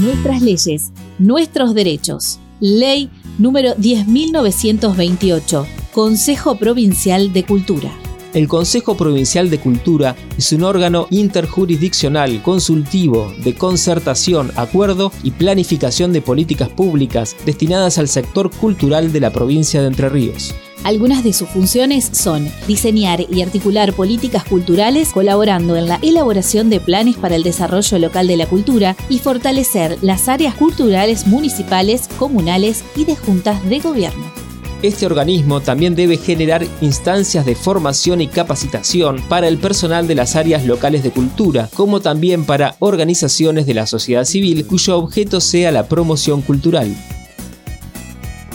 nuestras leyes, nuestros derechos. Ley número 10.928, Consejo Provincial de Cultura. El Consejo Provincial de Cultura es un órgano interjurisdiccional, consultivo, de concertación, acuerdo y planificación de políticas públicas destinadas al sector cultural de la provincia de Entre Ríos. Algunas de sus funciones son diseñar y articular políticas culturales, colaborando en la elaboración de planes para el desarrollo local de la cultura y fortalecer las áreas culturales municipales, comunales y de juntas de gobierno. Este organismo también debe generar instancias de formación y capacitación para el personal de las áreas locales de cultura, como también para organizaciones de la sociedad civil cuyo objeto sea la promoción cultural.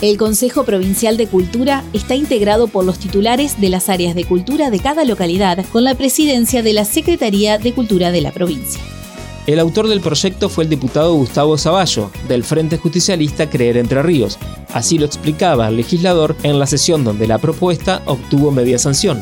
El Consejo Provincial de Cultura está integrado por los titulares de las áreas de cultura de cada localidad con la presidencia de la Secretaría de Cultura de la provincia. El autor del proyecto fue el diputado Gustavo Zavallo, del Frente Justicialista Creer Entre Ríos. Así lo explicaba el legislador en la sesión donde la propuesta obtuvo media sanción.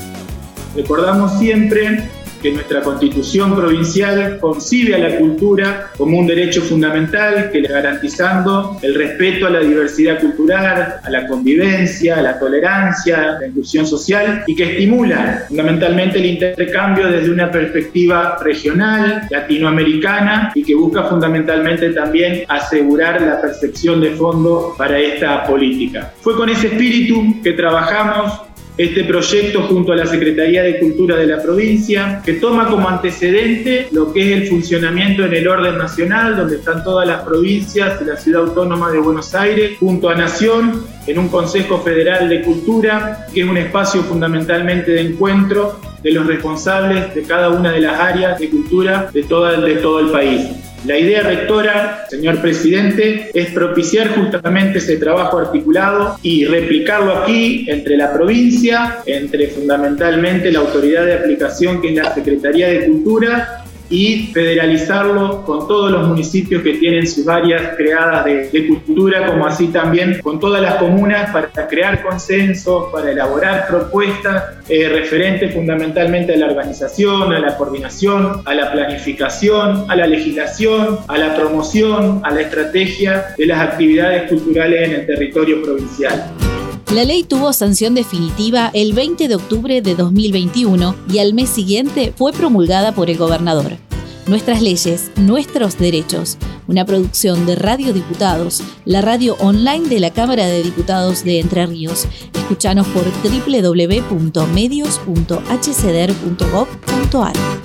Recordamos siempre que nuestra constitución provincial concibe a la cultura como un derecho fundamental que le garantizando el respeto a la diversidad cultural, a la convivencia, a la tolerancia, a la inclusión social y que estimula fundamentalmente el intercambio desde una perspectiva regional, latinoamericana y que busca fundamentalmente también asegurar la percepción de fondo para esta política. Fue con ese espíritu que trabajamos este proyecto junto a la Secretaría de Cultura de la provincia, que toma como antecedente lo que es el funcionamiento en el orden nacional, donde están todas las provincias de la Ciudad Autónoma de Buenos Aires, junto a Nación, en un Consejo Federal de Cultura, que es un espacio fundamentalmente de encuentro de los responsables de cada una de las áreas de cultura de todo, de todo el país. La idea rectora, señor presidente, es propiciar justamente ese trabajo articulado y replicarlo aquí entre la provincia, entre fundamentalmente la autoridad de aplicación que es la Secretaría de Cultura y federalizarlo con todos los municipios que tienen sus áreas creadas de, cultura, como así también con todas las comunas para crear consensos, para elaborar propuestas eh, referentes fundamentalmente a la organización, a la coordinación, a la planificación, a la legislación, a la promoción, a la estrategia de las actividades culturales en el territorio provincial. La ley tuvo sanción definitiva el 20 de octubre de 2021 y al mes siguiente fue promulgada por el gobernador. Nuestras leyes, nuestros derechos. Una producción de Radio Diputados, la radio online de la Cámara de Diputados de Entre Ríos. Escuchanos por www.medios.hcder.gov.ar.